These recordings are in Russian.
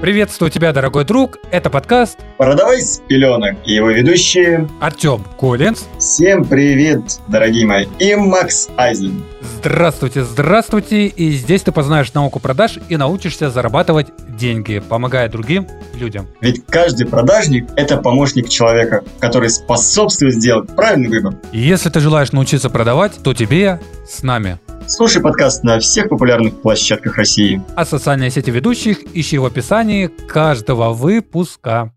Приветствую тебя, дорогой друг. Это подкаст «Продавай с пеленок» и его ведущие Артем Коллинз. Всем привет, дорогие мои, и Макс Айзен. Здравствуйте, здравствуйте. И здесь ты познаешь науку продаж и научишься зарабатывать деньги, помогая другим людям. Ведь каждый продажник – это помощник человека, который способствует сделать правильный выбор. И если ты желаешь научиться продавать, то тебе с нами. Слушай подкаст на всех популярных площадках России. А социальные сети ведущих ищи в описании каждого выпуска.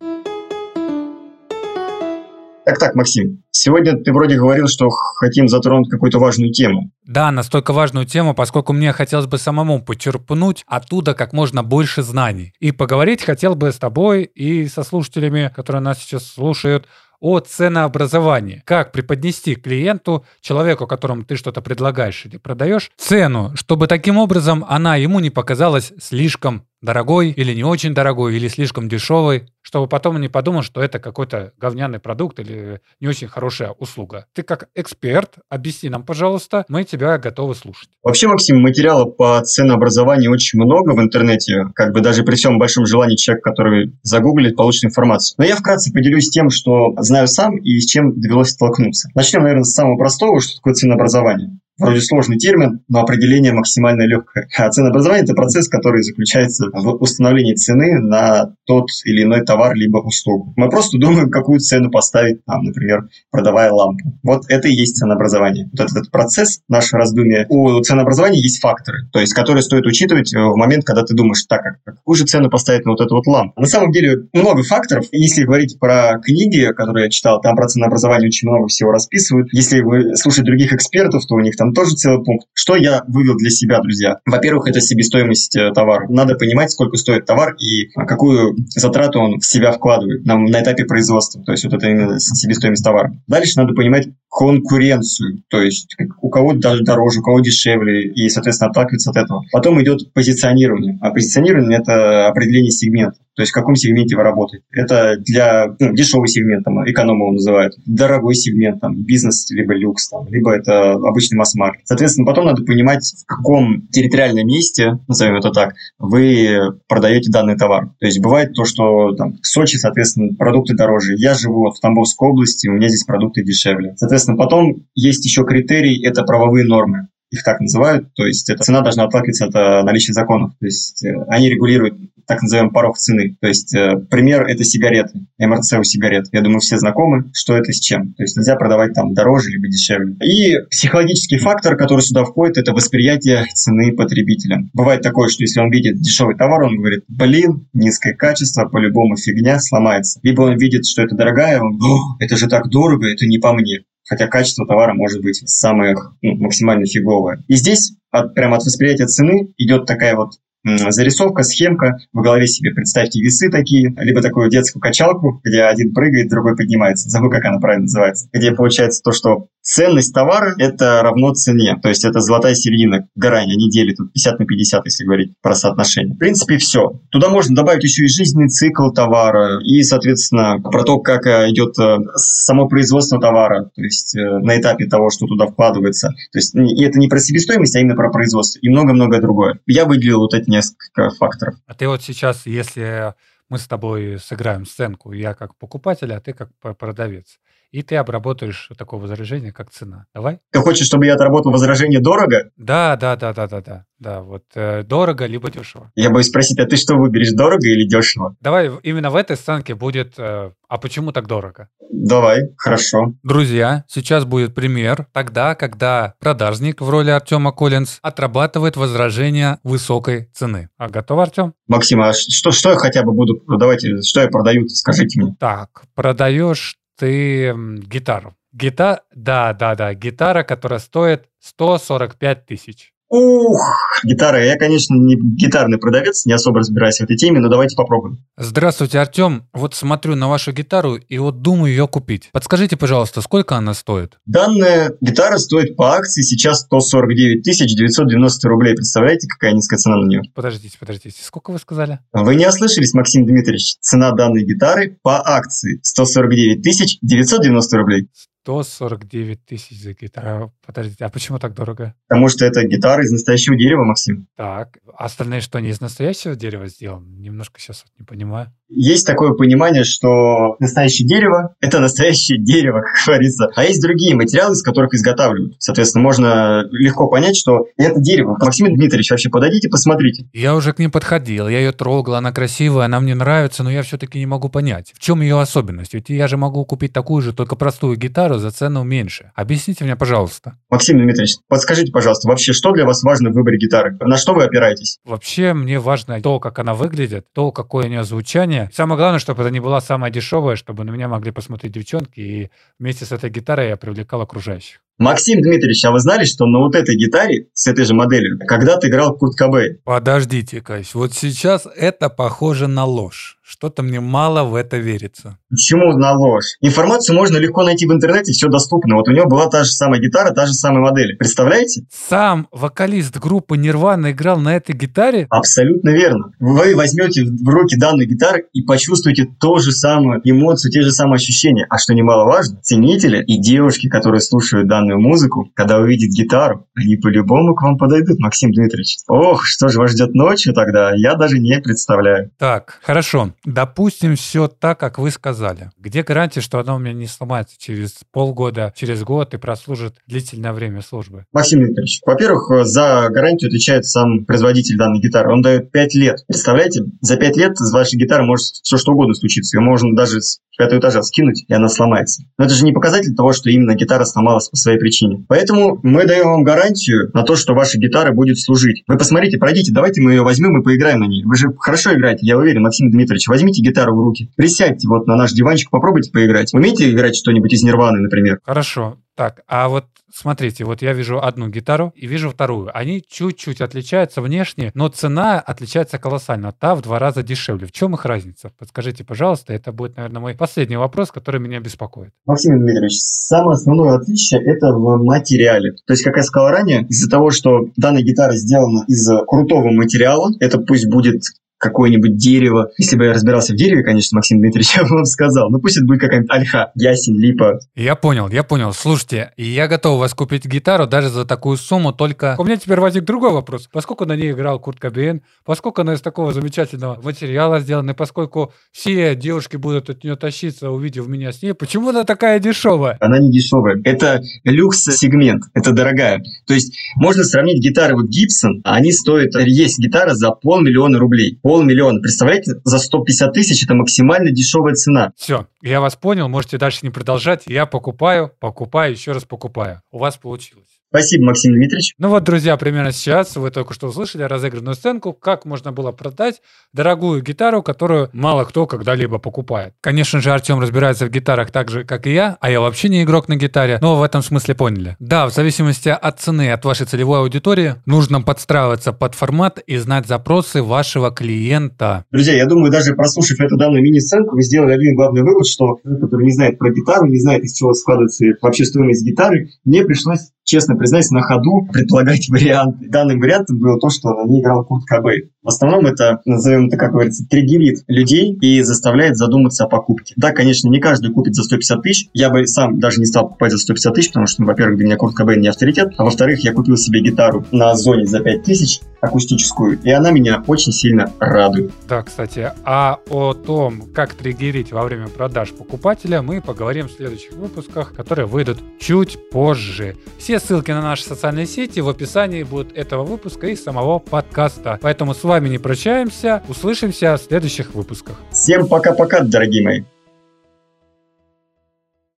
Так, так, Максим, сегодня ты вроде говорил, что хотим затронуть какую-то важную тему. Да, настолько важную тему, поскольку мне хотелось бы самому почерпнуть оттуда как можно больше знаний. И поговорить хотел бы с тобой и со слушателями, которые нас сейчас слушают, о ценообразовании. Как преподнести клиенту, человеку, которому ты что-то предлагаешь или продаешь, цену, чтобы таким образом она ему не показалась слишком дорогой или не очень дорогой, или слишком дешевый, чтобы потом не подумал, что это какой-то говняный продукт или не очень хорошая услуга. Ты как эксперт, объясни нам, пожалуйста, мы тебя готовы слушать. Вообще, Максим, материала по ценообразованию очень много в интернете, как бы даже при всем большом желании человек, который загуглит, получит информацию. Но я вкратце поделюсь тем, что знаю сам и с чем довелось столкнуться. Начнем, наверное, с самого простого, что такое ценообразование. Вроде сложный термин, но определение максимально легкое. А ценообразование – это процесс, который заключается в установлении цены на тот или иной товар либо услугу. Мы просто думаем, какую цену поставить, там, например, продавая лампу. Вот это и есть ценообразование. Вот этот, этот процесс, наше раздумие. У ценообразования есть факторы, то есть которые стоит учитывать в момент, когда ты думаешь, так, а какую же цену поставить на вот эту вот лампу. На самом деле много факторов. Если говорить про книги, которые я читал, там про ценообразование очень много всего расписывают. Если вы слушаете других экспертов, то у них там там тоже целый пункт. Что я вывел для себя, друзья? Во-первых, это себестоимость э, товара. Надо понимать, сколько стоит товар и какую затрату он в себя вкладывает на, на этапе производства. То есть вот это именно себестоимость товара. Дальше надо понимать конкуренцию. То есть у кого даже дороже, у кого дешевле, и, соответственно, отталкиваться от этого. Потом идет позиционирование. А позиционирование – это определение сегмента. То есть в каком сегменте вы работаете. Это для ну, дешевый сегмент, там, эконома его называют, дорогой сегмент, там, бизнес, либо люкс, там, либо это обычный масс-маркет. Соответственно, потом надо понимать, в каком территориальном месте, назовем это так, вы продаете данный товар. То есть бывает то, что там, в Сочи, соответственно, продукты дороже. Я живу в Тамбовской области, у меня здесь продукты дешевле. Соответственно, потом есть еще критерий, это правовые нормы их так называют, то есть эта цена должна отталкиваться от наличия законов, то есть э, они регулируют так называемый порог цены. То есть э, пример – это сигареты, МРЦ у сигарет. Я думаю, все знакомы, что это с чем. То есть нельзя продавать там дороже либо дешевле. И психологический фактор, который сюда входит, это восприятие цены потребителем. Бывает такое, что если он видит дешевый товар, он говорит, блин, низкое качество, по-любому фигня, сломается. Либо он видит, что это дорогая, он, это же так дорого, это не по мне хотя качество товара может быть самое ну, максимально фиговое. И здесь от, прямо от восприятия цены идет такая вот зарисовка, схемка. В голове себе представьте весы такие, либо такую детскую качалку, где один прыгает, другой поднимается. Забыл, как она правильно называется. Где получается то, что ценность товара – это равно цене. То есть это золотая середина, грань, они делят тут 50 на 50, если говорить про соотношение. В принципе, все. Туда можно добавить еще и жизненный цикл товара, и, соответственно, про то, как э, идет э, само производство товара, то есть э, на этапе того, что туда вкладывается. То есть и это не про себестоимость, а именно про производство, и много-многое другое. Я выделил вот эти несколько факторов. А ты вот сейчас, если мы с тобой сыграем сценку, я как покупатель, а ты как продавец, и ты обработаешь такое возражение, как цена. Давай? Ты хочешь, чтобы я отработал возражение дорого? Да, да, да, да, да, да. Да, вот э, дорого либо дешево. Я боюсь спросить, а ты что выберешь, дорого или дешево? Давай, именно в этой сценке будет, э, а почему так дорого? Давай, хорошо. Друзья, сейчас будет пример тогда, когда продажник в роли Артема Коллинз отрабатывает возражение высокой цены. А готов, Артем? Максим, а что, что я хотя бы буду, давайте, что я продаю, скажите мне. Так, продаешь ты гитару. Гита... Да, да, да, гитара, которая стоит 145 тысяч. Ух, гитара. Я, конечно, не гитарный продавец, не особо разбираюсь в этой теме, но давайте попробуем. Здравствуйте, Артем. Вот смотрю на вашу гитару и вот думаю ее купить. Подскажите, пожалуйста, сколько она стоит? Данная гитара стоит по акции сейчас 149 990 рублей. Представляете, какая низкая цена на нее? Подождите, подождите. Сколько вы сказали? Вы не ослышались, Максим Дмитриевич. Цена данной гитары по акции 149 990 рублей. 149 тысяч за гитару. Подождите, а почему так дорого? Потому что это гитара из настоящего дерева, Максим. Так, а остальные что, не из настоящего дерева сделаны? Немножко сейчас вот не понимаю. Есть такое понимание, что настоящее дерево – это настоящее дерево, как говорится. А есть другие материалы, из которых изготавливают. Соответственно, можно легко понять, что это дерево. Максим Дмитриевич, вообще подойдите, посмотрите. Я уже к ней подходил, я ее трогал, она красивая, она мне нравится, но я все-таки не могу понять, в чем ее особенность. Ведь я же могу купить такую же, только простую гитару за цену меньше. Объясните мне, пожалуйста. Максим Дмитриевич, подскажите, пожалуйста, вообще, что для вас важно в выборе гитары? На что вы опираетесь? Вообще, мне важно то, как она выглядит, то, какое у нее звучание. Самое главное, чтобы это не была самая дешевая, чтобы на меня могли посмотреть девчонки, и вместе с этой гитарой я привлекал окружающих. Максим Дмитриевич, а вы знали, что на вот этой гитаре с этой же моделью когда-то играл Курт Кобейн? Подождите, Кась, вот сейчас это похоже на ложь. Что-то мне мало в это верится. Почему на ложь? Информацию можно легко найти в интернете, все доступно. Вот у него была та же самая гитара, та же самая модель. Представляете? Сам вокалист группы Нирвана играл на этой гитаре? Абсолютно верно. Вы возьмете в руки данную гитару и почувствуете ту же самую эмоцию, те же самые ощущения. А что немаловажно, ценители и девушки, которые слушают данную музыку, когда увидят гитару, они по-любому к вам подойдут, Максим Дмитриевич. Ох, что же вас ждет ночью тогда, я даже не представляю. Так, хорошо. Допустим, все так, как вы сказали. Где гарантия, что она у меня не сломается через полгода, через год и прослужит длительное время службы? Максим Викторович, во-первых, за гарантию отвечает сам производитель данной гитары. Он дает 5 лет. Представляете, за 5 лет с вашей гитары может все что угодно случиться. Ее можно даже пятого этажа скинуть, и она сломается. Но это же не показатель того, что именно гитара сломалась по своей причине. Поэтому мы даем вам гарантию на то, что ваша гитара будет служить. Вы посмотрите, пройдите, давайте мы ее возьмем и поиграем на ней. Вы же хорошо играете, я уверен, Максим Дмитриевич. Возьмите гитару в руки, присядьте вот на наш диванчик, попробуйте поиграть. Умеете играть что-нибудь из Нирваны, например? Хорошо. Так, а вот смотрите, вот я вижу одну гитару и вижу вторую. Они чуть-чуть отличаются внешне, но цена отличается колоссально. Та в два раза дешевле. В чем их разница? Подскажите, пожалуйста. Это будет, наверное, мой последний вопрос, который меня беспокоит. Максим Дмитриевич, самое основное отличие – это в материале. То есть, как я сказал ранее, из-за того, что данная гитара сделана из крутого материала, это пусть будет какое-нибудь дерево. Если бы я разбирался в дереве, конечно, Максим Дмитриевич, я бы вам сказал. Ну пусть это будет какая-нибудь ольха, ясень, липа. Я понял, я понял. Слушайте, я готов у вас купить гитару даже за такую сумму, только у меня теперь возник другой вопрос. Поскольку на ней играл Курт Кобейн, поскольку она из такого замечательного материала сделана, и поскольку все девушки будут от нее тащиться, увидев меня с ней, почему она такая дешевая? Она не дешевая. Это люкс-сегмент, это дорогая. То есть можно сравнить гитары вот Гибсон, они стоят, есть гитара за полмиллиона рублей полмиллиона. Представляете, за 150 тысяч это максимально дешевая цена. Все, я вас понял, можете дальше не продолжать. Я покупаю, покупаю, еще раз покупаю. У вас получилось. Спасибо, Максим Дмитриевич. Ну вот, друзья, примерно сейчас вы только что услышали разыгранную сценку, как можно было продать дорогую гитару, которую мало кто когда-либо покупает. Конечно же, Артем разбирается в гитарах так же, как и я, а я вообще не игрок на гитаре, но в этом смысле поняли. Да, в зависимости от цены, от вашей целевой аудитории, нужно подстраиваться под формат и знать запросы вашего клиента. Друзья, я думаю, даже прослушав эту данную мини-сценку, вы сделали один главный вывод, что человек, который не знает про гитару, не знает, из чего складывается вообще стоимость гитары, мне пришлось честно признаюсь, на ходу предполагать варианты. Данным вариантом было то, что на ней играл Курт Кобейн. В основном это, назовем это, как говорится, триггерит людей и заставляет задуматься о покупке. Да, конечно, не каждый купит за 150 тысяч. Я бы сам даже не стал покупать за 150 тысяч, потому что, ну, во-первых, для меня Курт Кобейн не авторитет, а во-вторых, я купил себе гитару на Озоне за 5 тысяч, акустическую, и она меня очень сильно радует. Да, кстати, а о том, как триггерить во время продаж покупателя, мы поговорим в следующих выпусках, которые выйдут чуть позже. Все ссылки на наши социальные сети в описании будут этого выпуска и самого подкаста. Поэтому с вами не прощаемся, услышимся в следующих выпусках. Всем пока-пока, дорогие мои.